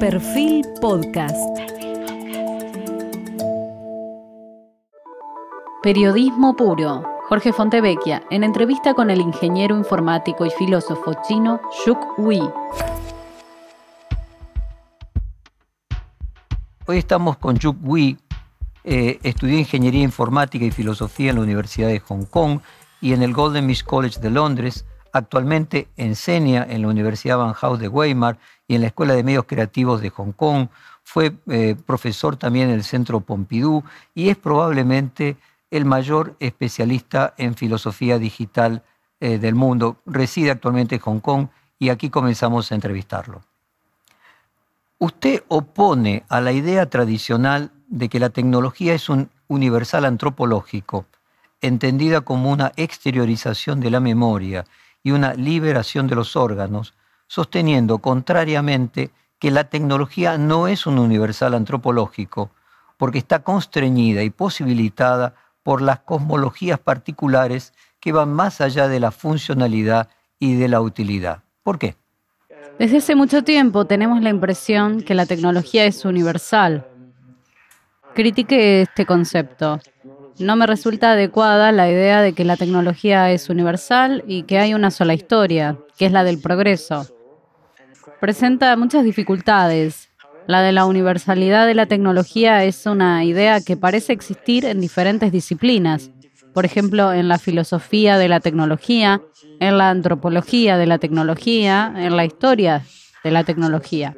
Perfil Podcast. Periodismo puro. Jorge Fontevecchia, en entrevista con el ingeniero informático y filósofo chino Shuk Wei. Hoy estamos con Shuk Wei. Eh, estudió ingeniería informática y filosofía en la Universidad de Hong Kong y en el Golden Miss College de Londres. Actualmente enseña en la Universidad Van de Weimar y en la Escuela de Medios Creativos de Hong Kong. Fue eh, profesor también en el Centro Pompidou y es probablemente el mayor especialista en filosofía digital eh, del mundo. Reside actualmente en Hong Kong y aquí comenzamos a entrevistarlo. Usted opone a la idea tradicional de que la tecnología es un universal antropológico, entendida como una exteriorización de la memoria y una liberación de los órganos, sosteniendo contrariamente que la tecnología no es un universal antropológico, porque está constreñida y posibilitada por las cosmologías particulares que van más allá de la funcionalidad y de la utilidad. ¿Por qué? Desde hace mucho tiempo tenemos la impresión que la tecnología es universal. Critique este concepto. No me resulta adecuada la idea de que la tecnología es universal y que hay una sola historia, que es la del progreso presenta muchas dificultades. La de la universalidad de la tecnología es una idea que parece existir en diferentes disciplinas, por ejemplo, en la filosofía de la tecnología, en la antropología de la tecnología, en la historia de la tecnología.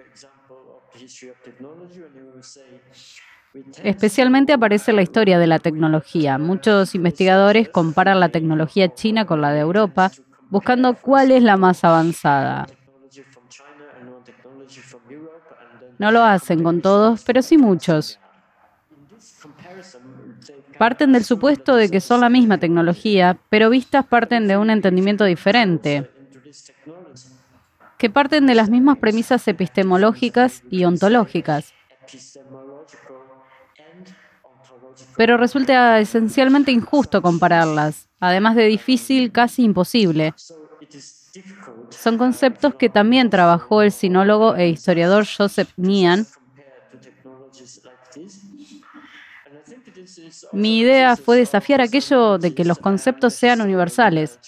Especialmente aparece la historia de la tecnología. Muchos investigadores comparan la tecnología china con la de Europa, buscando cuál es la más avanzada. No lo hacen con todos, pero sí muchos. Parten del supuesto de que son la misma tecnología, pero vistas parten de un entendimiento diferente, que parten de las mismas premisas epistemológicas y ontológicas. Pero resulta esencialmente injusto compararlas, además de difícil, casi imposible. Son conceptos que también trabajó el sinólogo e historiador Joseph Nian. Mi idea fue desafiar aquello de que los conceptos sean universales.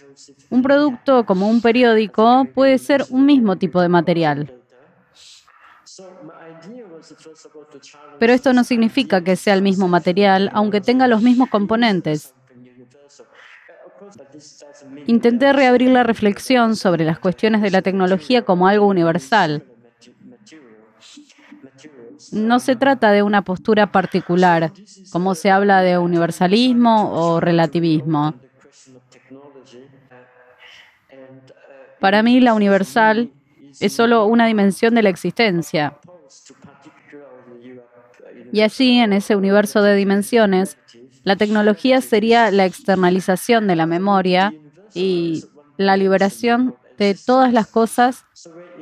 Un producto como un periódico puede ser un mismo tipo de material. Pero esto no significa que sea el mismo material, aunque tenga los mismos componentes. Intenté reabrir la reflexión sobre las cuestiones de la tecnología como algo universal. No se trata de una postura particular, como se habla de universalismo o relativismo. Para mí la universal es solo una dimensión de la existencia. Y allí, en ese universo de dimensiones, la tecnología sería la externalización de la memoria y la liberación de todas las cosas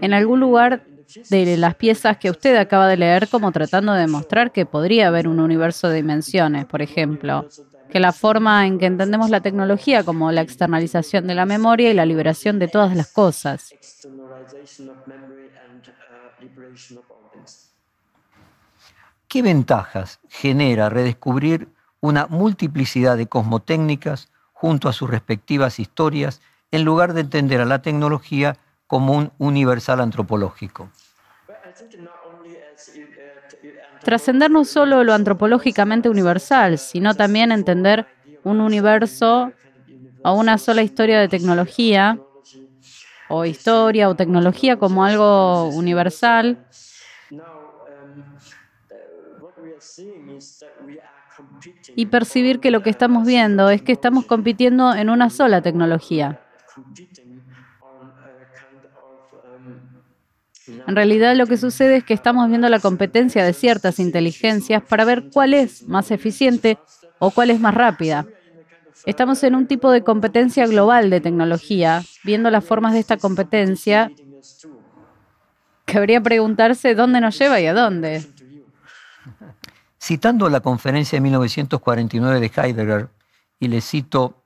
en algún lugar de las piezas que usted acaba de leer como tratando de demostrar que podría haber un universo de dimensiones, por ejemplo, que la forma en que entendemos la tecnología como la externalización de la memoria y la liberación de todas las cosas. ¿Qué ventajas genera redescubrir una multiplicidad de cosmotécnicas junto a sus respectivas historias, en lugar de entender a la tecnología como un universal antropológico. Trascender no solo lo antropológicamente universal, sino también entender un universo o una sola historia de tecnología, o historia o tecnología como algo universal, y percibir que lo que estamos viendo es que estamos compitiendo en una sola tecnología. En realidad lo que sucede es que estamos viendo la competencia de ciertas inteligencias para ver cuál es más eficiente o cuál es más rápida. Estamos en un tipo de competencia global de tecnología, viendo las formas de esta competencia. Cabría preguntarse dónde nos lleva y a dónde. Citando la conferencia de 1949 de Heidegger, y le cito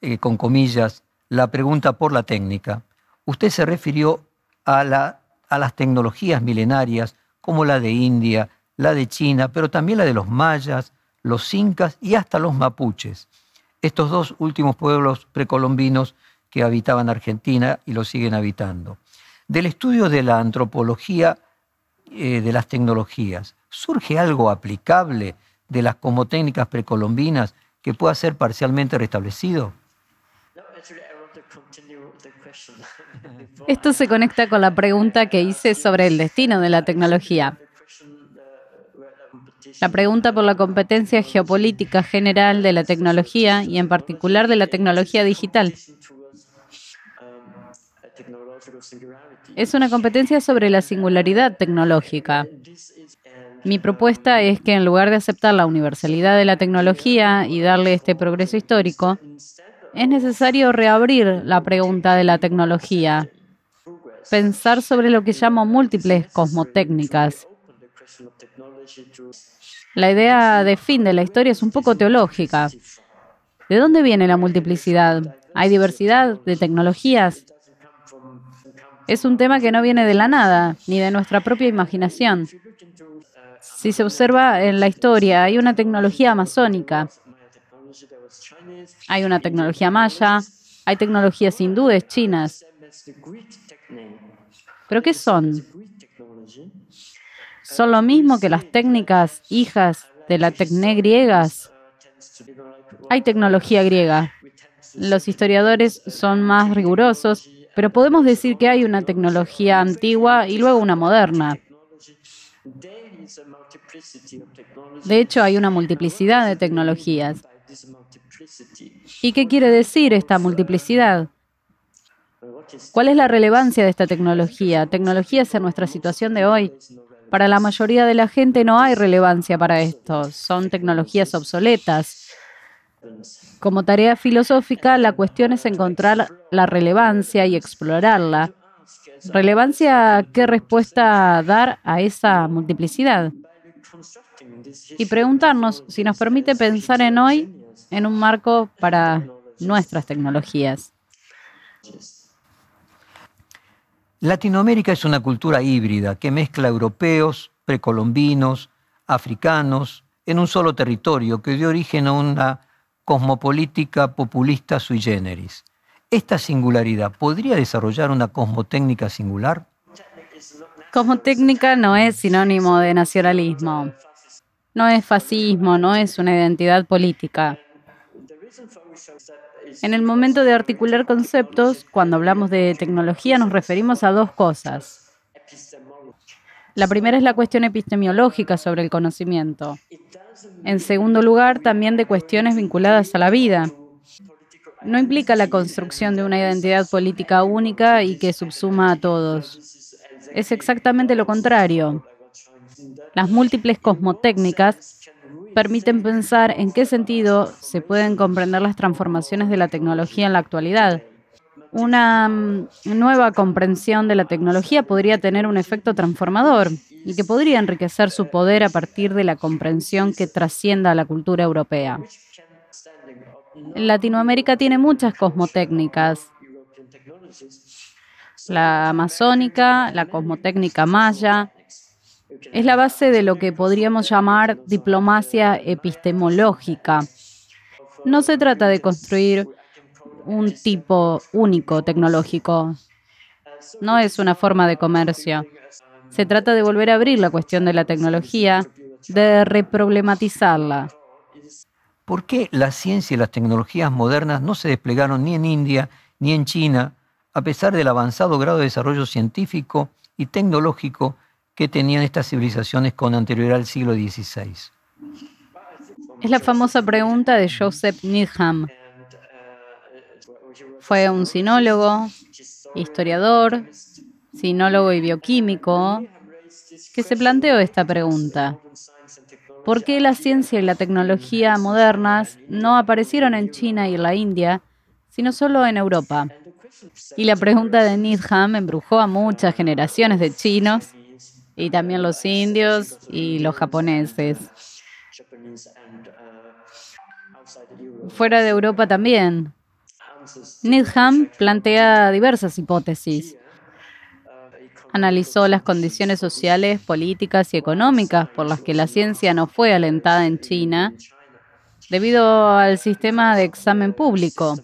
eh, con comillas la pregunta por la técnica, usted se refirió a, las tecnologías milenarias como la de India, la de China, pero también la de los mayas, los incas y hasta los mapuches. Estos dos últimos pueblos precolombinos que habitaban Argentina y lo siguen habitando. Del estudio de la antropología eh, de las tecnologías, ¿surge algo aplicable de las técnicas precolombinas que pueda ser parcialmente restablecido? Esto se conecta con la pregunta que hice sobre el destino de la tecnología. La pregunta por la competencia geopolítica general de la tecnología y en particular de la tecnología digital. Es una competencia sobre la singularidad tecnológica. Mi propuesta es que en lugar de aceptar la universalidad de la tecnología y darle este progreso histórico, es necesario reabrir la pregunta de la tecnología, pensar sobre lo que llamo múltiples cosmotécnicas. La idea de fin de la historia es un poco teológica. ¿De dónde viene la multiplicidad? ¿Hay diversidad de tecnologías? Es un tema que no viene de la nada, ni de nuestra propia imaginación. Si se observa en la historia, hay una tecnología amazónica, hay una tecnología maya, hay tecnologías hindúes, chinas. ¿Pero qué son? ¿Son lo mismo que las técnicas hijas de la tecné griegas? Hay tecnología griega. Los historiadores son más rigurosos, pero podemos decir que hay una tecnología antigua y luego una moderna. De hecho, hay una multiplicidad de tecnologías. ¿Y qué quiere decir esta multiplicidad? ¿Cuál es la relevancia de esta tecnología? Tecnologías en nuestra situación de hoy. Para la mayoría de la gente no hay relevancia para esto. Son tecnologías obsoletas. Como tarea filosófica, la cuestión es encontrar la relevancia y explorarla. ¿Relevancia qué respuesta dar a esa multiplicidad? Y preguntarnos si nos permite pensar en hoy en un marco para nuestras tecnologías. Latinoamérica es una cultura híbrida que mezcla europeos, precolombinos, africanos, en un solo territorio que dio origen a una cosmopolítica populista sui generis. ¿Esta singularidad podría desarrollar una cosmotécnica singular? Cosmotécnica no es sinónimo de nacionalismo, no es fascismo, no es una identidad política. En el momento de articular conceptos, cuando hablamos de tecnología nos referimos a dos cosas. La primera es la cuestión epistemológica sobre el conocimiento. En segundo lugar, también de cuestiones vinculadas a la vida. No implica la construcción de una identidad política única y que subsuma a todos. Es exactamente lo contrario. Las múltiples cosmotécnicas permiten pensar en qué sentido se pueden comprender las transformaciones de la tecnología en la actualidad. Una mm, nueva comprensión de la tecnología podría tener un efecto transformador y que podría enriquecer su poder a partir de la comprensión que trascienda a la cultura europea. Latinoamérica tiene muchas cosmotécnicas. La amazónica, la cosmotécnica maya, es la base de lo que podríamos llamar diplomacia epistemológica. No se trata de construir un tipo único tecnológico. No es una forma de comercio. Se trata de volver a abrir la cuestión de la tecnología, de reproblematizarla. ¿Por qué la ciencia y las tecnologías modernas no se desplegaron ni en India ni en China, a pesar del avanzado grado de desarrollo científico y tecnológico que tenían estas civilizaciones con anterioridad al siglo XVI? Es la famosa pregunta de Joseph Needham. Fue un sinólogo, historiador, sinólogo y bioquímico, que se planteó esta pregunta. ¿Por qué la ciencia y la tecnología modernas no aparecieron en China y la India, sino solo en Europa? Y la pregunta de Needham embrujó a muchas generaciones de chinos y también los indios y los japoneses. Fuera de Europa también. Needham plantea diversas hipótesis. analizó las condiciones sociales, políticas y económicas por las que la ciencia no fue alentada en China debido al sistema de examen público.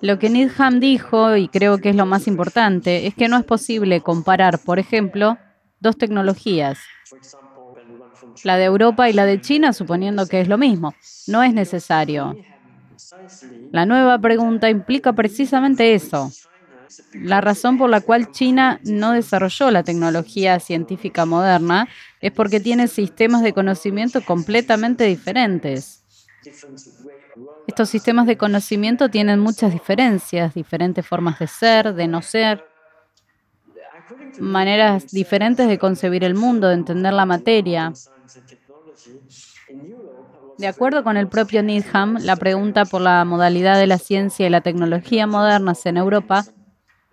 Lo que Needham dijo, y creo que es lo más importante, es que no es posible comparar, por ejemplo, dos tecnologías, la de Europa y la de China, suponiendo que es lo mismo. No es necesario. La nueva pregunta implica precisamente eso. La razón por la cual China no desarrolló la tecnología científica moderna es porque tiene sistemas de conocimiento completamente diferentes. Estos sistemas de conocimiento tienen muchas diferencias, diferentes formas de ser, de no ser, maneras diferentes de concebir el mundo, de entender la materia. De acuerdo con el propio Needham, la pregunta por la modalidad de la ciencia y la tecnología modernas en Europa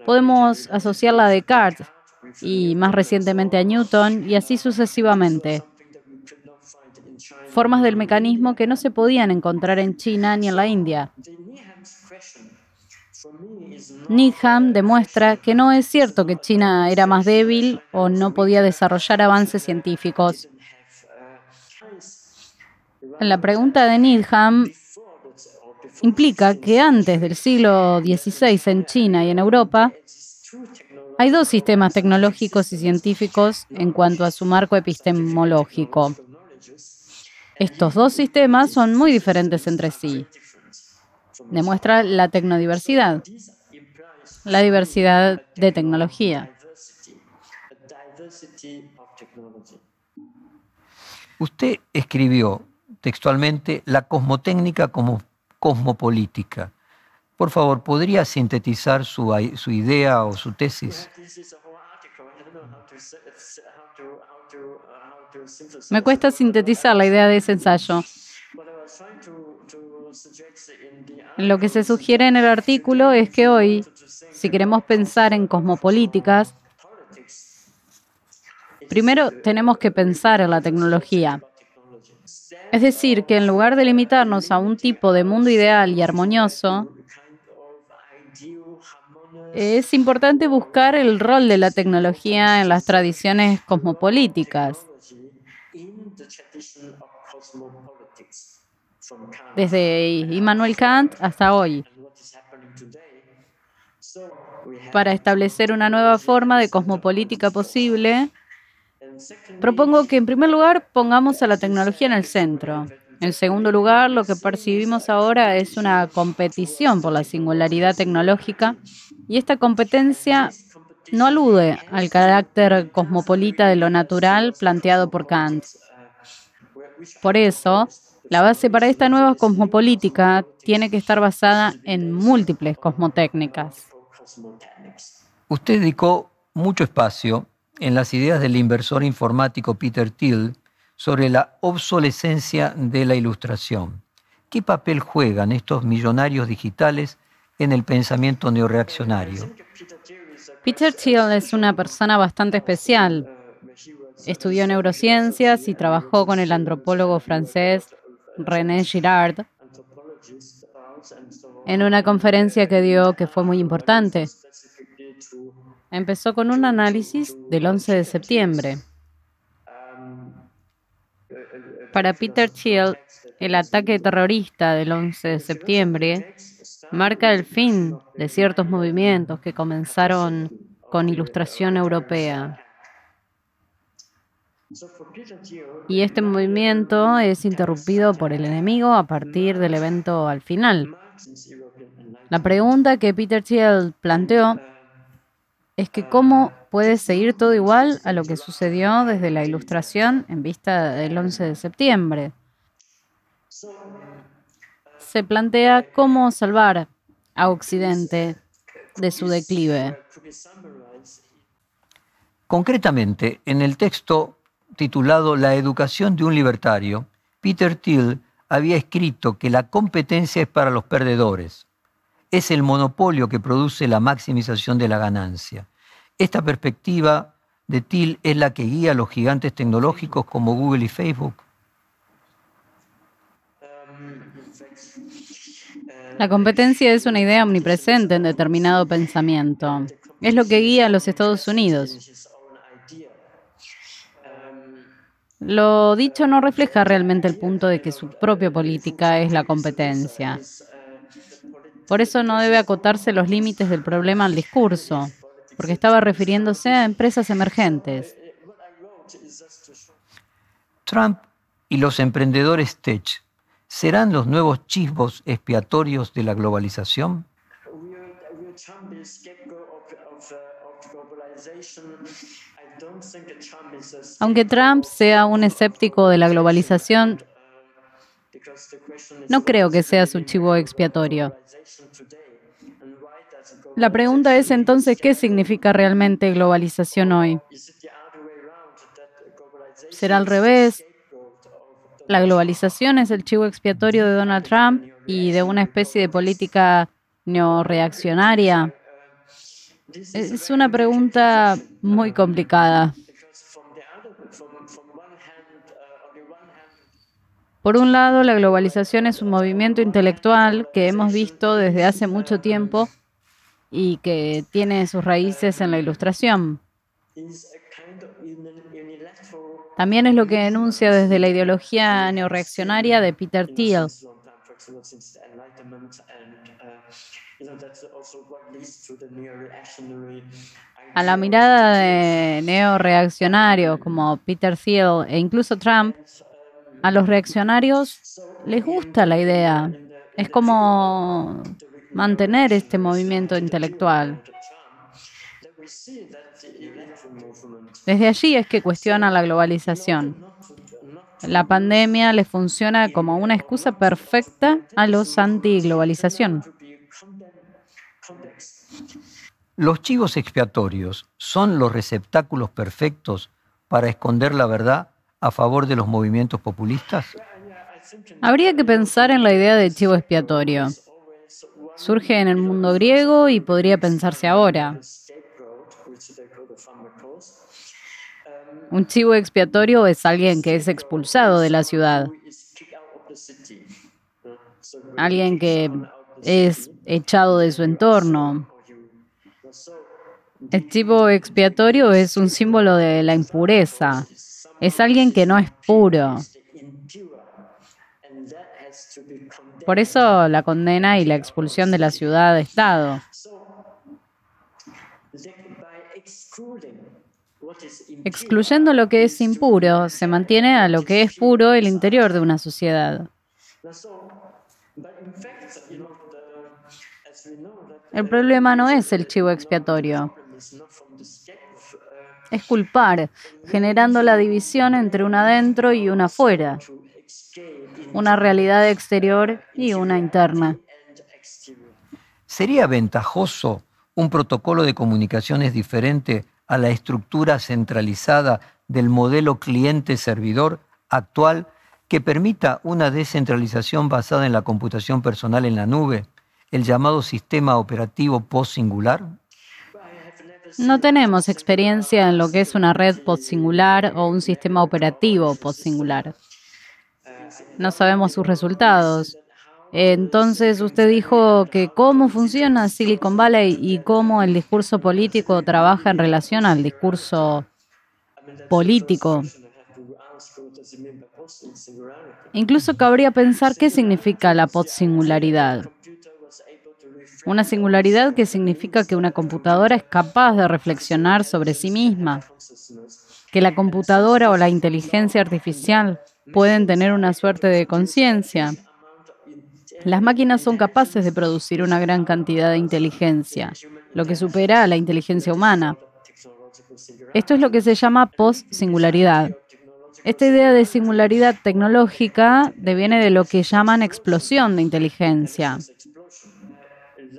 podemos asociarla a Descartes y más recientemente a Newton y así sucesivamente. Formas del mecanismo que no se podían encontrar en China ni en la India. Needham demuestra que no es cierto que China era más débil o no podía desarrollar avances científicos. La pregunta de Needham implica que antes del siglo XVI en China y en Europa hay dos sistemas tecnológicos y científicos en cuanto a su marco epistemológico. Estos dos sistemas son muy diferentes entre sí. Demuestra la tecnodiversidad, la diversidad de tecnología. Usted escribió textualmente la cosmotécnica como cosmopolítica. Por favor, ¿podría sintetizar su, su idea o su tesis? Me cuesta sintetizar la idea de ese ensayo. Lo que se sugiere en el artículo es que hoy, si queremos pensar en cosmopolíticas, primero tenemos que pensar en la tecnología. Es decir, que en lugar de limitarnos a un tipo de mundo ideal y armonioso, es importante buscar el rol de la tecnología en las tradiciones cosmopolíticas. Desde Immanuel Kant hasta hoy. Para establecer una nueva forma de cosmopolítica posible, Propongo que en primer lugar pongamos a la tecnología en el centro. En segundo lugar, lo que percibimos ahora es una competición por la singularidad tecnológica y esta competencia no alude al carácter cosmopolita de lo natural planteado por Kant. Por eso, la base para esta nueva cosmopolítica tiene que estar basada en múltiples cosmotécnicas. Usted dedicó mucho espacio en las ideas del inversor informático Peter Thiel sobre la obsolescencia de la ilustración. ¿Qué papel juegan estos millonarios digitales en el pensamiento neoreaccionario? Peter Thiel es una persona bastante especial. Estudió neurociencias y trabajó con el antropólogo francés René Girard en una conferencia que dio que fue muy importante. Empezó con un análisis del 11 de septiembre. Para Peter Thiel, el ataque terrorista del 11 de septiembre marca el fin de ciertos movimientos que comenzaron con ilustración europea. Y este movimiento es interrumpido por el enemigo a partir del evento al final. La pregunta que Peter Thiel planteó es que cómo puede seguir todo igual a lo que sucedió desde la ilustración en vista del 11 de septiembre. Se plantea cómo salvar a Occidente de su declive. Concretamente, en el texto titulado La educación de un libertario, Peter Thiel había escrito que la competencia es para los perdedores es el monopolio que produce la maximización de la ganancia. Esta perspectiva de Thiel es la que guía a los gigantes tecnológicos como Google y Facebook. La competencia es una idea omnipresente en determinado pensamiento. Es lo que guía a los Estados Unidos. Lo dicho no refleja realmente el punto de que su propia política es la competencia. Por eso no debe acotarse los límites del problema al discurso, porque estaba refiriéndose a empresas emergentes. Trump y los emprendedores tech serán los nuevos chivos expiatorios de la globalización. Aunque Trump sea un escéptico de la globalización, no creo que sea su chivo expiatorio. La pregunta es entonces, ¿qué significa realmente globalización hoy? ¿Será al revés? La globalización es el chivo expiatorio de Donald Trump y de una especie de política neoreaccionaria. Es una pregunta muy complicada. Por un lado, la globalización es un movimiento intelectual que hemos visto desde hace mucho tiempo y que tiene sus raíces en la ilustración. También es lo que enuncia desde la ideología neoreaccionaria de Peter Thiel. A la mirada de neoreaccionarios como Peter Thiel e incluso Trump, a los reaccionarios les gusta la idea. Es como mantener este movimiento intelectual. Desde allí es que cuestiona la globalización. La pandemia le funciona como una excusa perfecta a los anti-globalización. ¿Los chivos expiatorios son los receptáculos perfectos para esconder la verdad a favor de los movimientos populistas? Habría que pensar en la idea de chivo expiatorio. Surge en el mundo griego y podría pensarse ahora. Un chivo expiatorio es alguien que es expulsado de la ciudad. Alguien que es echado de su entorno. El chivo expiatorio es un símbolo de la impureza. Es alguien que no es puro. Por eso la condena y la expulsión de la ciudad-estado. Excluyendo lo que es impuro, se mantiene a lo que es puro el interior de una sociedad. El problema no es el chivo expiatorio. Es culpar, generando la división entre una adentro y una afuera, una realidad exterior y una interna. ¿Sería ventajoso un protocolo de comunicaciones diferente a la estructura centralizada del modelo cliente-servidor actual que permita una descentralización basada en la computación personal en la nube, el llamado sistema operativo post-singular? No tenemos experiencia en lo que es una red post-singular o un sistema operativo post-singular. No sabemos sus resultados. Entonces usted dijo que cómo funciona Silicon Valley y cómo el discurso político trabaja en relación al discurso político. Incluso cabría pensar qué significa la post-singularidad. Una singularidad que significa que una computadora es capaz de reflexionar sobre sí misma, que la computadora o la inteligencia artificial pueden tener una suerte de conciencia. Las máquinas son capaces de producir una gran cantidad de inteligencia, lo que supera a la inteligencia humana. Esto es lo que se llama post-singularidad. Esta idea de singularidad tecnológica deviene de lo que llaman explosión de inteligencia.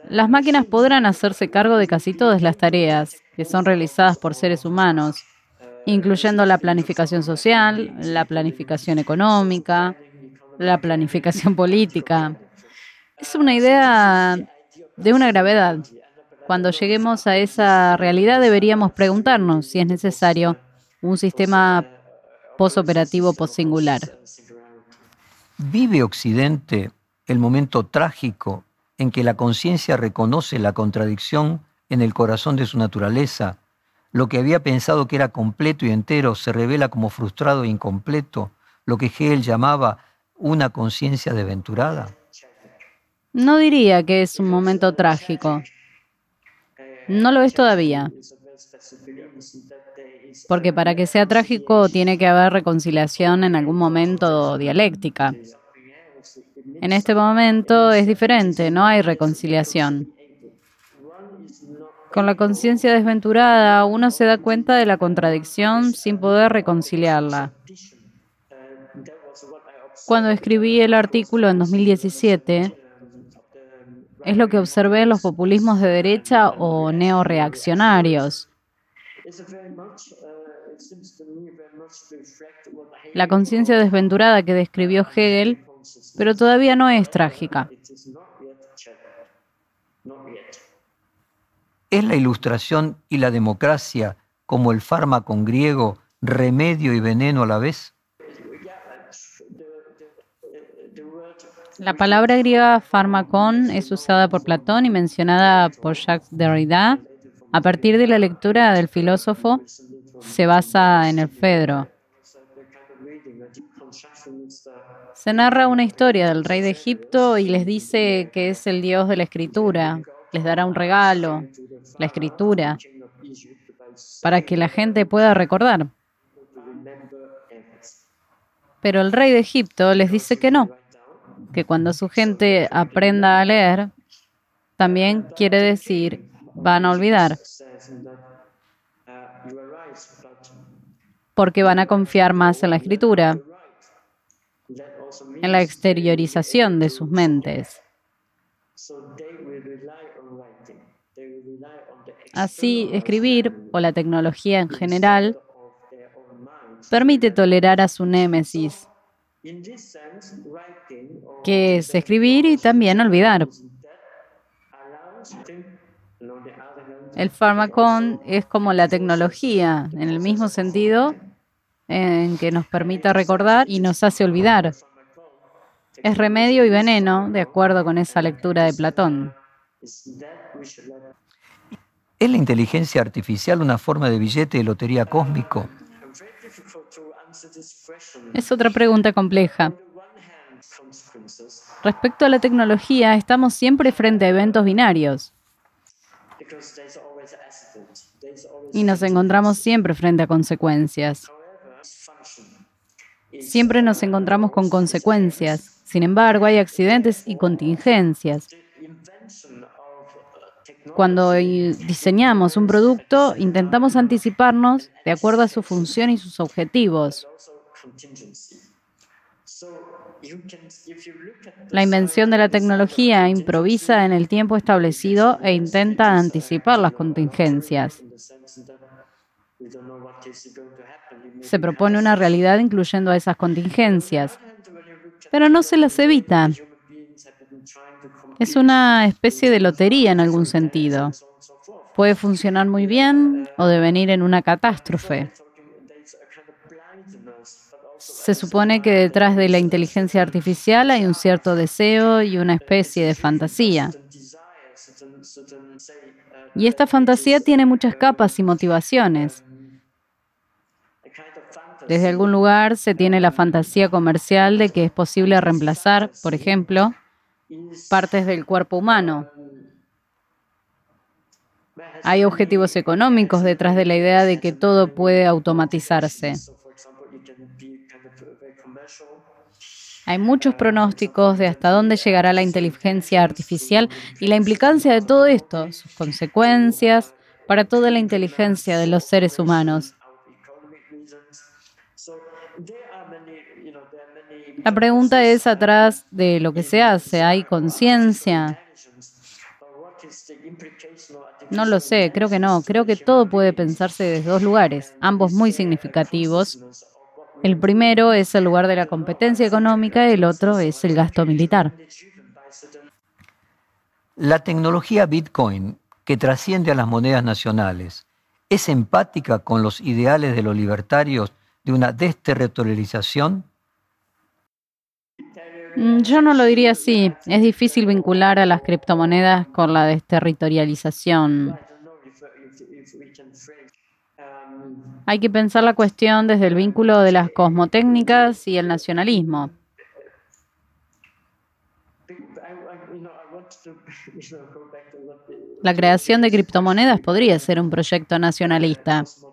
Las máquinas podrán hacerse cargo de casi todas las tareas que son realizadas por seres humanos, incluyendo la planificación social, la planificación económica, la planificación política. Es una idea de una gravedad. Cuando lleguemos a esa realidad deberíamos preguntarnos si es necesario un sistema posoperativo singular. ¿Vive Occidente el momento trágico en que la conciencia reconoce la contradicción en el corazón de su naturaleza, lo que había pensado que era completo y entero se revela como frustrado e incompleto, lo que Hegel llamaba una conciencia desventurada? No diría que es un momento trágico. No lo es todavía. Porque para que sea trágico tiene que haber reconciliación en algún momento dialéctica. En este momento es diferente, no hay reconciliación. Con la conciencia desventurada, uno se da cuenta de la contradicción sin poder reconciliarla. Cuando escribí el artículo en 2017, es lo que observé en los populismos de derecha o neoreaccionarios. La conciencia desventurada que describió Hegel, pero todavía no es trágica. ¿Es la ilustración y la democracia como el fármaco griego remedio y veneno a la vez? La palabra griega fármacon es usada por Platón y mencionada por Jacques Derrida. A partir de la lectura del filósofo, se basa en el Fedro. Se narra una historia del rey de Egipto y les dice que es el dios de la escritura. Les dará un regalo, la escritura, para que la gente pueda recordar. Pero el rey de Egipto les dice que no, que cuando su gente aprenda a leer, también quiere decir van a olvidar, porque van a confiar más en la escritura, en la exteriorización de sus mentes. Así, escribir, o la tecnología en general, permite tolerar a su némesis, que es escribir y también olvidar. El fármaco es como la tecnología, en el mismo sentido en que nos permite recordar y nos hace olvidar. Es remedio y veneno, de acuerdo con esa lectura de Platón. ¿Es la inteligencia artificial una forma de billete de lotería cósmico? Es otra pregunta compleja. Respecto a la tecnología, estamos siempre frente a eventos binarios. Y nos encontramos siempre frente a consecuencias. Siempre nos encontramos con consecuencias. Sin embargo, hay accidentes y contingencias. Cuando diseñamos un producto, intentamos anticiparnos de acuerdo a su función y sus objetivos. La invención de la tecnología improvisa en el tiempo establecido e intenta anticipar las contingencias. Se propone una realidad incluyendo a esas contingencias, pero no se las evita. Es una especie de lotería en algún sentido. Puede funcionar muy bien o devenir en una catástrofe. Se supone que detrás de la inteligencia artificial hay un cierto deseo y una especie de fantasía. Y esta fantasía tiene muchas capas y motivaciones. Desde algún lugar se tiene la fantasía comercial de que es posible reemplazar, por ejemplo, partes del cuerpo humano. Hay objetivos económicos detrás de la idea de que todo puede automatizarse. Hay muchos pronósticos de hasta dónde llegará la inteligencia artificial y la implicancia de todo esto, sus consecuencias para toda la inteligencia de los seres humanos. La pregunta es atrás de lo que se hace, ¿hay conciencia? No lo sé, creo que no. Creo que todo puede pensarse desde dos lugares, ambos muy significativos. El primero es el lugar de la competencia económica y el otro es el gasto militar. La tecnología Bitcoin, que trasciende a las monedas nacionales, ¿es empática con los ideales de los libertarios de una desterritorialización? Mm, yo no lo diría así. Es difícil vincular a las criptomonedas con la desterritorialización. Hay que pensar la cuestión desde el vínculo de las cosmotécnicas y el nacionalismo. La creación de criptomonedas podría ser un proyecto nacionalista. Uh.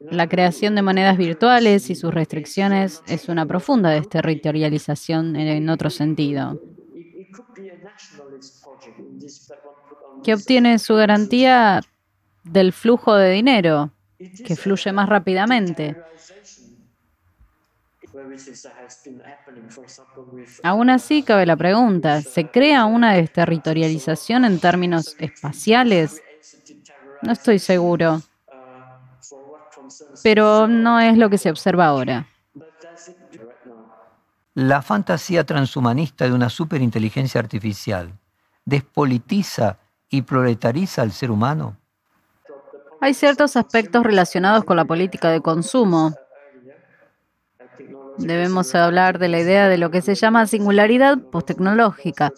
La creación de monedas virtuales y sus restricciones es una profunda desterritorialización en otro sentido. Que obtiene su garantía del flujo de dinero, que fluye más rápidamente. Aún así, cabe la pregunta, ¿se crea una desterritorialización en términos espaciales? No estoy seguro, pero no es lo que se observa ahora. La fantasía transhumanista de una superinteligencia artificial despolitiza y proletariza al ser humano. Hay ciertos aspectos relacionados con la política de consumo Debemos hablar de la idea de lo que se llama singularidad posttecnológica.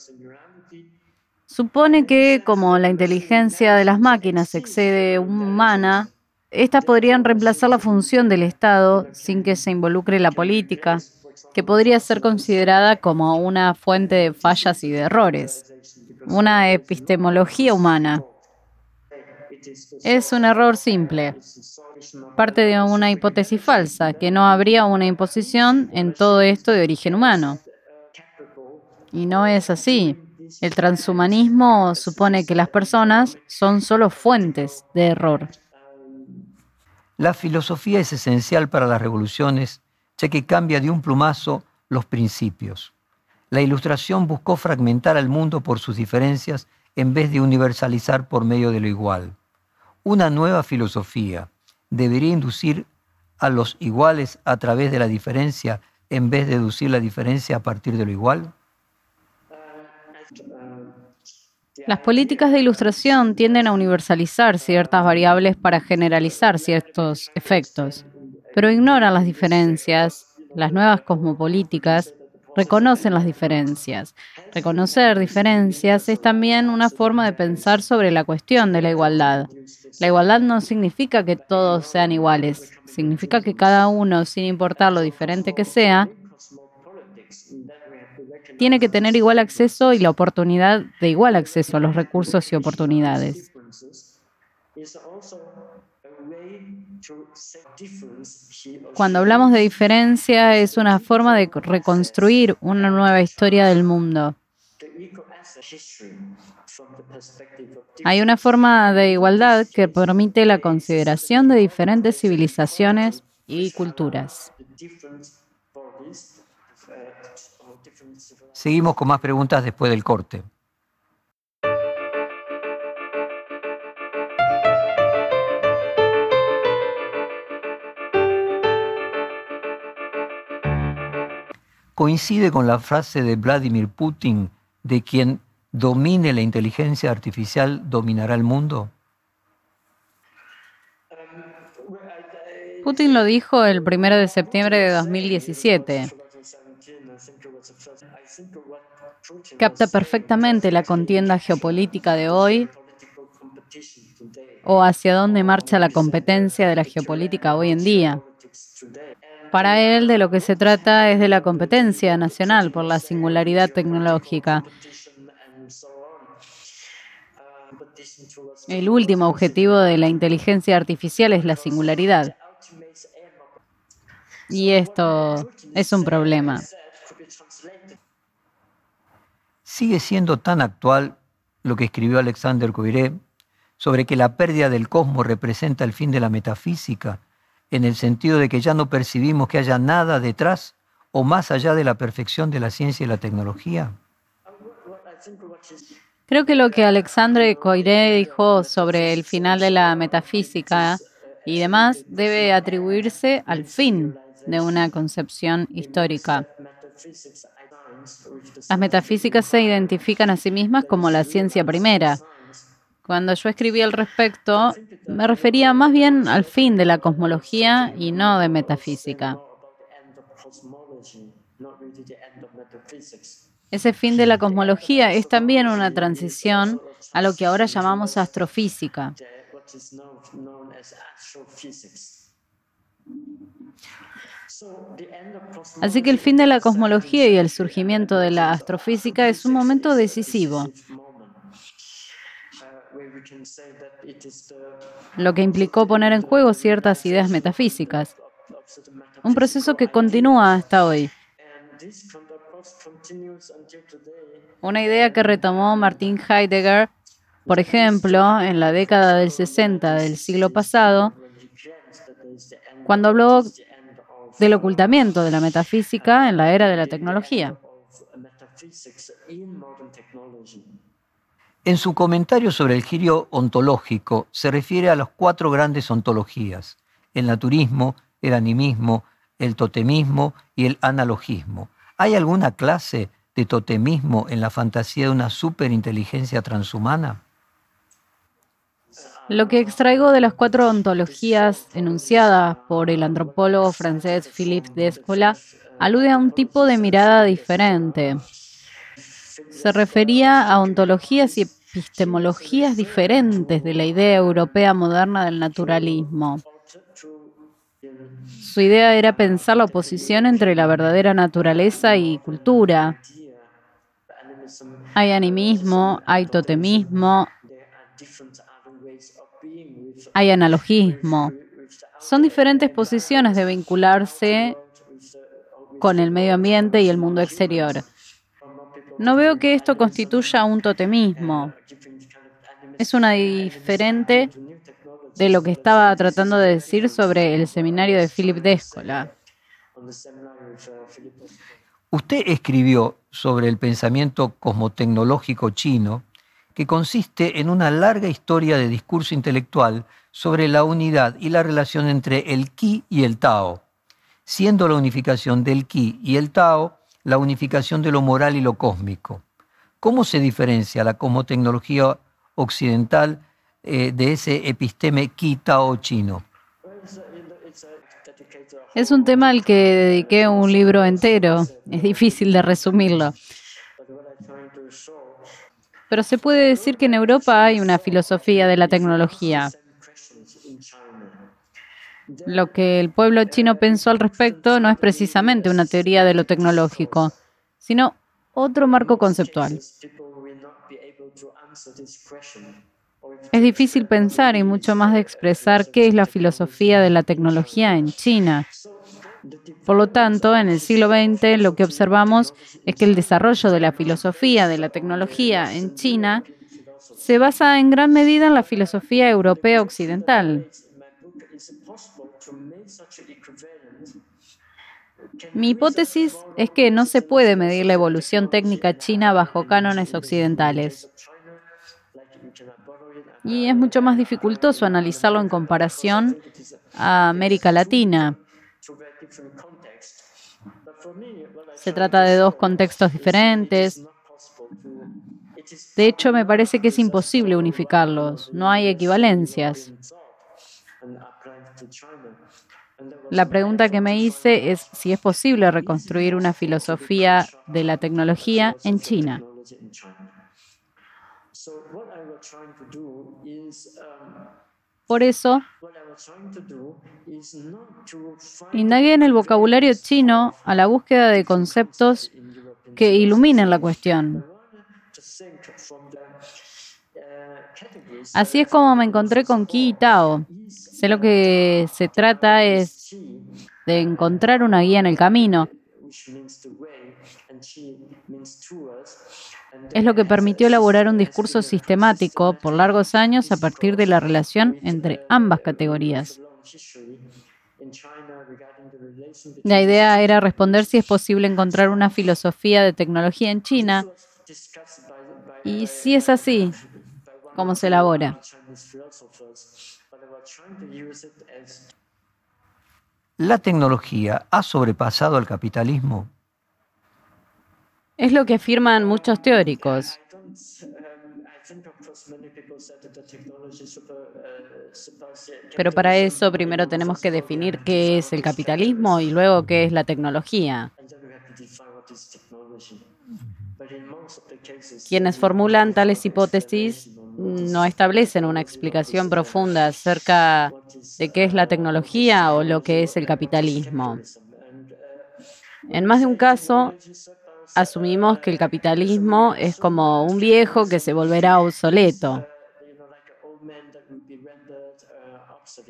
Supone que como la inteligencia de las máquinas excede humana, estas podrían reemplazar la función del Estado sin que se involucre la política, que podría ser considerada como una fuente de fallas y de errores, una epistemología humana. Es un error simple. Parte de una hipótesis falsa, que no habría una imposición en todo esto de origen humano. Y no es así. El transhumanismo supone que las personas son solo fuentes de error. La filosofía es esencial para las revoluciones, ya que cambia de un plumazo los principios. La ilustración buscó fragmentar al mundo por sus diferencias en vez de universalizar por medio de lo igual. Una nueva filosofía debería inducir a los iguales a través de la diferencia en vez de deducir la diferencia a partir de lo igual? Las políticas de ilustración tienden a universalizar ciertas variables para generalizar ciertos efectos, pero ignoran las diferencias. Las nuevas cosmopolíticas reconocen las diferencias. Reconocer diferencias es también una forma de pensar sobre la cuestión de la igualdad. La igualdad no significa que todos sean iguales, significa que cada uno, sin importar lo diferente que sea, tiene que tener igual acceso y la oportunidad de igual acceso a los recursos y oportunidades. Cuando hablamos de diferencia es una forma de reconstruir una nueva historia del mundo. Hay una forma de igualdad que permite la consideración de diferentes civilizaciones y culturas. Seguimos con más preguntas después del corte. coincide con la frase de Vladimir Putin de quien domine la inteligencia artificial dominará el mundo? Putin lo dijo el 1 de septiembre de 2017. Capta perfectamente la contienda geopolítica de hoy o hacia dónde marcha la competencia de la geopolítica hoy en día. Para él de lo que se trata es de la competencia nacional por la singularidad tecnológica. El último objetivo de la inteligencia artificial es la singularidad. Y esto es un problema. Sigue siendo tan actual lo que escribió Alexander Coiré sobre que la pérdida del cosmos representa el fin de la metafísica en el sentido de que ya no percibimos que haya nada detrás o más allá de la perfección de la ciencia y la tecnología? Creo que lo que Alexandre Coiré dijo sobre el final de la metafísica y demás debe atribuirse al fin de una concepción histórica. Las metafísicas se identifican a sí mismas como la ciencia primera, cuando yo escribí al respecto, me refería más bien al fin de la cosmología y no de metafísica. Ese fin de la cosmología es también una transición a lo que ahora llamamos astrofísica. Así que el fin de la cosmología y el surgimiento de la astrofísica es un momento decisivo. Lo que implicó poner en juego ciertas ideas metafísicas. Un proceso que continúa hasta hoy. Una idea que retomó Martin Heidegger, por ejemplo, en la década del 60 del siglo pasado, cuando habló del ocultamiento de la metafísica en la era de la tecnología. En su comentario sobre el giro ontológico se refiere a las cuatro grandes ontologías, el naturismo, el animismo, el totemismo y el analogismo. ¿Hay alguna clase de totemismo en la fantasía de una superinteligencia transhumana? Lo que extraigo de las cuatro ontologías enunciadas por el antropólogo francés Philippe Descola alude a un tipo de mirada diferente. Se refería a ontologías y epistemologías diferentes de la idea europea moderna del naturalismo. Su idea era pensar la oposición entre la verdadera naturaleza y cultura. Hay animismo, hay totemismo, hay analogismo. Son diferentes posiciones de vincularse con el medio ambiente y el mundo exterior. No veo que esto constituya un totemismo. Es una diferente de lo que estaba tratando de decir sobre el seminario de Philip Descola. Usted escribió sobre el pensamiento cosmotecnológico chino que consiste en una larga historia de discurso intelectual sobre la unidad y la relación entre el Qi y el Tao, siendo la unificación del Qi y el Tao la unificación de lo moral y lo cósmico. ¿Cómo se diferencia la cosmotecnología occidental eh, de ese episteme Qi-Tao chino? Es un tema al que dediqué un libro entero. Es difícil de resumirlo. Pero se puede decir que en Europa hay una filosofía de la tecnología. Lo que el pueblo chino pensó al respecto no es precisamente una teoría de lo tecnológico, sino otro marco conceptual. Es difícil pensar y mucho más de expresar qué es la filosofía de la tecnología en China. Por lo tanto, en el siglo XX lo que observamos es que el desarrollo de la filosofía de la tecnología en China se basa en gran medida en la filosofía europea occidental. Mi hipótesis es que no se puede medir la evolución técnica china bajo cánones occidentales. Y es mucho más dificultoso analizarlo en comparación a América Latina, se trata de dos contextos diferentes. De hecho, me parece que es imposible unificarlos. No hay equivalencias. La pregunta que me hice es si es posible reconstruir una filosofía de la tecnología en China. Por eso, indagué en el vocabulario chino a la búsqueda de conceptos que iluminen la cuestión. Así es como me encontré con Qi y Tao. Sé lo que se trata es de encontrar una guía en el camino. Es lo que permitió elaborar un discurso sistemático por largos años a partir de la relación entre ambas categorías. La idea era responder si es posible encontrar una filosofía de tecnología en China y si es así, cómo se elabora. ¿La tecnología ha sobrepasado al capitalismo? Es lo que afirman muchos teóricos. Pero para eso primero tenemos que definir qué es el capitalismo y luego qué es la tecnología. Quienes formulan tales hipótesis no establecen una explicación profunda acerca de qué es la tecnología o lo que es el capitalismo. En más de un caso, asumimos que el capitalismo es como un viejo que se volverá obsoleto.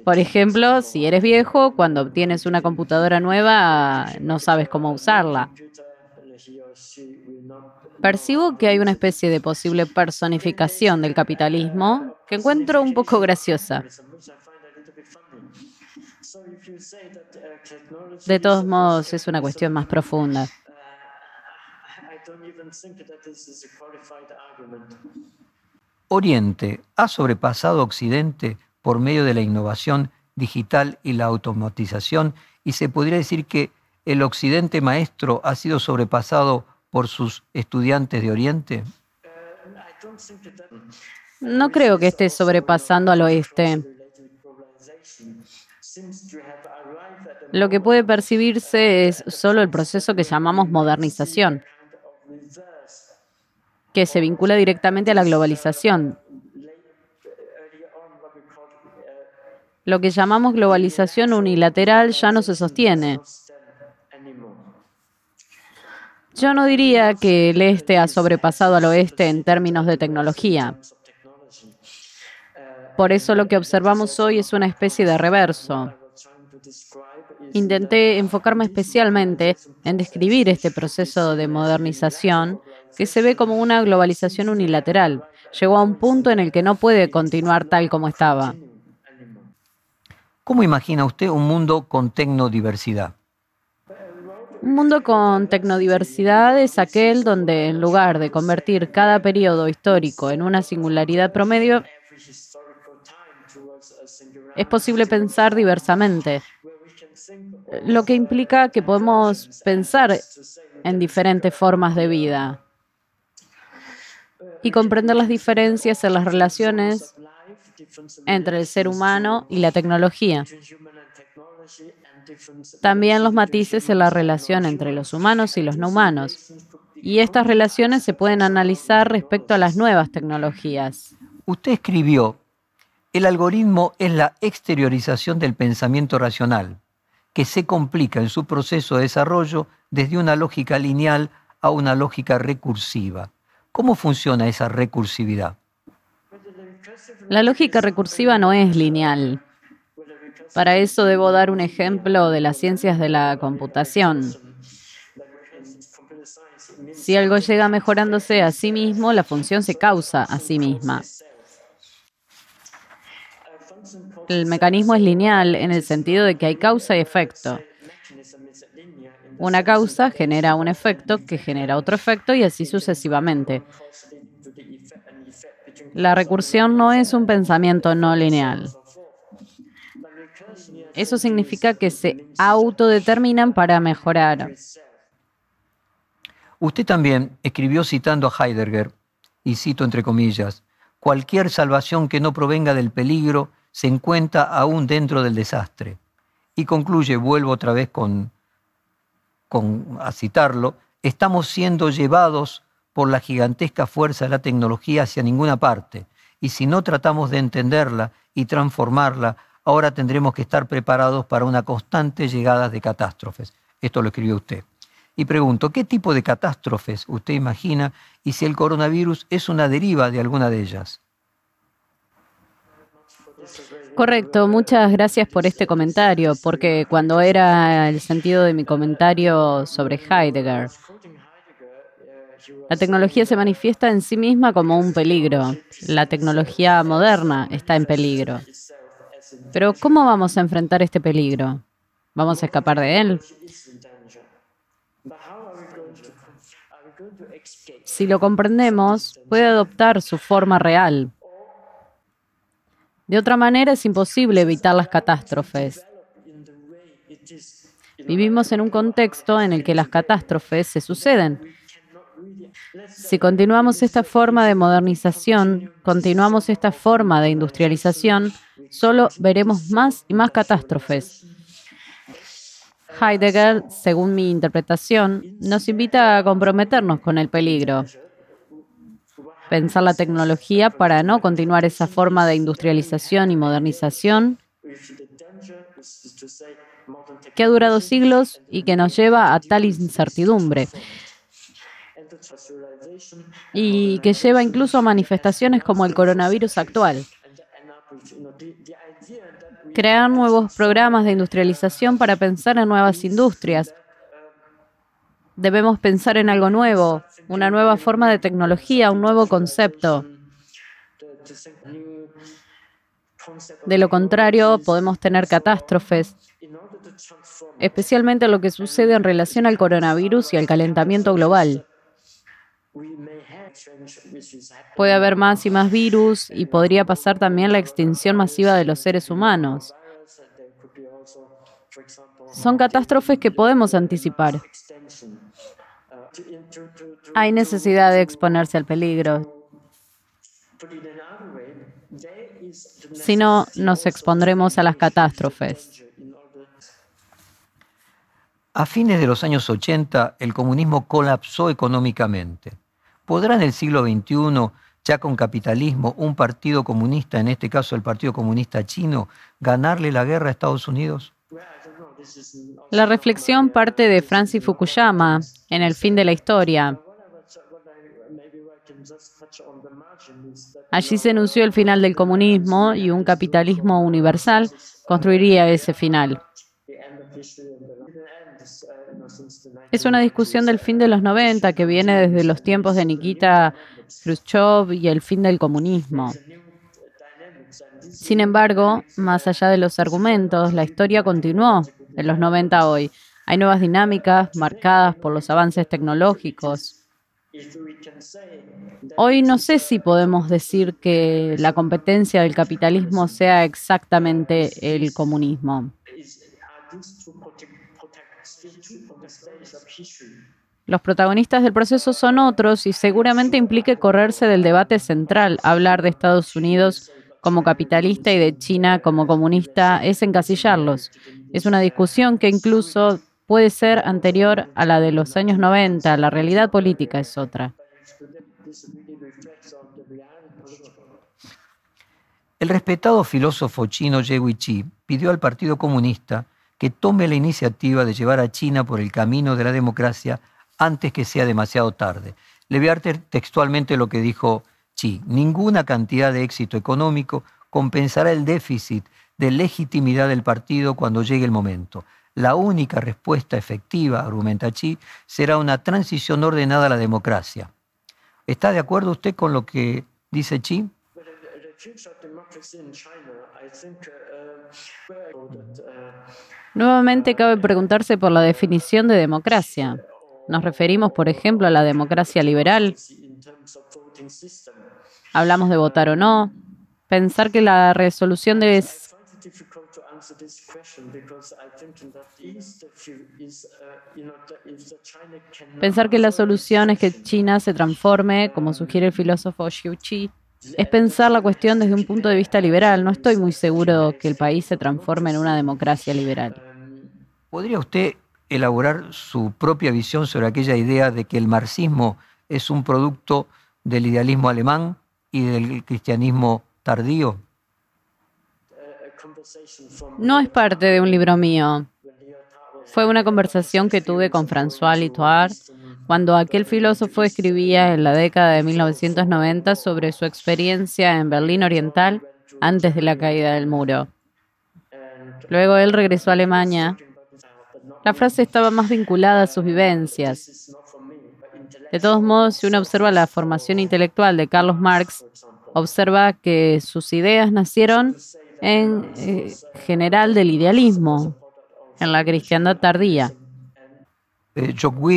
Por ejemplo, si eres viejo, cuando obtienes una computadora nueva, no sabes cómo usarla. Percibo que hay una especie de posible personificación del capitalismo que encuentro un poco graciosa. De todos modos, es una cuestión más profunda. Oriente ha sobrepasado Occidente por medio de la innovación digital y la automatización y se podría decir que el Occidente maestro ha sido sobrepasado por sus estudiantes de Oriente? No creo que esté sobrepasando al oeste. Lo que puede percibirse es solo el proceso que llamamos modernización, que se vincula directamente a la globalización. Lo que llamamos globalización unilateral ya no se sostiene. Yo no diría que el este ha sobrepasado al oeste en términos de tecnología. Por eso lo que observamos hoy es una especie de reverso. Intenté enfocarme especialmente en describir este proceso de modernización que se ve como una globalización unilateral. Llegó a un punto en el que no puede continuar tal como estaba. ¿Cómo imagina usted un mundo con tecnodiversidad? Un mundo con tecnodiversidad es aquel donde en lugar de convertir cada periodo histórico en una singularidad promedio, es posible pensar diversamente, lo que implica que podemos pensar en diferentes formas de vida y comprender las diferencias en las relaciones entre el ser humano y la tecnología. También los matices en la relación entre los humanos y los no humanos. Y estas relaciones se pueden analizar respecto a las nuevas tecnologías. Usted escribió, el algoritmo es la exteriorización del pensamiento racional, que se complica en su proceso de desarrollo desde una lógica lineal a una lógica recursiva. ¿Cómo funciona esa recursividad? La lógica recursiva no es lineal. Para eso debo dar un ejemplo de las ciencias de la computación. Si algo llega mejorándose a sí mismo, la función se causa a sí misma. El mecanismo es lineal en el sentido de que hay causa y efecto. Una causa genera un efecto que genera otro efecto y así sucesivamente. La recursión no es un pensamiento no lineal. Eso significa que se autodeterminan para mejorar. Usted también escribió citando a Heidegger, y cito entre comillas, cualquier salvación que no provenga del peligro se encuentra aún dentro del desastre. Y concluye, vuelvo otra vez con, con, a citarlo, estamos siendo llevados por la gigantesca fuerza de la tecnología hacia ninguna parte, y si no tratamos de entenderla y transformarla, ahora tendremos que estar preparados para una constante llegada de catástrofes. Esto lo escribió usted. Y pregunto, ¿qué tipo de catástrofes usted imagina y si el coronavirus es una deriva de alguna de ellas? Correcto, muchas gracias por este comentario, porque cuando era el sentido de mi comentario sobre Heidegger, la tecnología se manifiesta en sí misma como un peligro. La tecnología moderna está en peligro. Pero ¿cómo vamos a enfrentar este peligro? ¿Vamos a escapar de él? Si lo comprendemos, puede adoptar su forma real. De otra manera es imposible evitar las catástrofes. Vivimos en un contexto en el que las catástrofes se suceden. Si continuamos esta forma de modernización, continuamos esta forma de industrialización, solo veremos más y más catástrofes. Heidegger, según mi interpretación, nos invita a comprometernos con el peligro. Pensar la tecnología para no continuar esa forma de industrialización y modernización que ha durado siglos y que nos lleva a tal incertidumbre y que lleva incluso a manifestaciones como el coronavirus actual. Crear nuevos programas de industrialización para pensar en nuevas industrias. Debemos pensar en algo nuevo, una nueva forma de tecnología, un nuevo concepto. De lo contrario, podemos tener catástrofes, especialmente lo que sucede en relación al coronavirus y al calentamiento global. Puede haber más y más virus y podría pasar también la extinción masiva de los seres humanos. Son catástrofes que podemos anticipar. Hay necesidad de exponerse al peligro. Si no, nos expondremos a las catástrofes. A fines de los años 80, el comunismo colapsó económicamente. ¿Podrá en el siglo XXI, ya con capitalismo, un partido comunista, en este caso el Partido Comunista Chino, ganarle la guerra a Estados Unidos? La reflexión parte de Francis Fukuyama en El fin de la historia. Allí se anunció el final del comunismo y un capitalismo universal construiría ese final. Es una discusión del fin de los 90 que viene desde los tiempos de Nikita Khrushchev y el fin del comunismo. Sin embargo, más allá de los argumentos, la historia continuó de los 90 a hoy. Hay nuevas dinámicas marcadas por los avances tecnológicos. Hoy no sé si podemos decir que la competencia del capitalismo sea exactamente el comunismo. Los protagonistas del proceso son otros y seguramente implique correrse del debate central. Hablar de Estados Unidos como capitalista y de China como comunista es encasillarlos. Es una discusión que incluso puede ser anterior a la de los años 90. La realidad política es otra. El respetado filósofo chino Ye Chi pidió al Partido Comunista que tome la iniciativa de llevar a China por el camino de la democracia antes que sea demasiado tarde. Le voy a textualmente lo que dijo Xi. Ninguna cantidad de éxito económico compensará el déficit de legitimidad del partido cuando llegue el momento. La única respuesta efectiva, argumenta Xi, será una transición ordenada a la democracia. ¿Está de acuerdo usted con lo que dice Xi? Nuevamente cabe preguntarse por la definición de democracia. Nos referimos, por ejemplo, a la democracia liberal. Hablamos de votar o no. Pensar que la resolución de Pensar que la solución es que China se transforme, como sugiere el filósofo Xiu Qi, es pensar la cuestión desde un punto de vista liberal. No estoy muy seguro que el país se transforme en una democracia liberal. ¿Podría usted elaborar su propia visión sobre aquella idea de que el marxismo es un producto del idealismo alemán y del cristianismo tardío? No es parte de un libro mío. Fue una conversación que tuve con François Litoir cuando aquel filósofo escribía en la década de 1990 sobre su experiencia en Berlín Oriental antes de la caída del muro. Luego él regresó a Alemania. La frase estaba más vinculada a sus vivencias. De todos modos, si uno observa la formación intelectual de Carlos Marx, observa que sus ideas nacieron en eh, general del idealismo, en la cristiandad tardía. Eh,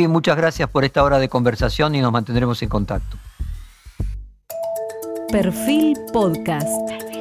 muchas gracias por esta hora de conversación y nos mantendremos en contacto. Perfil Podcast.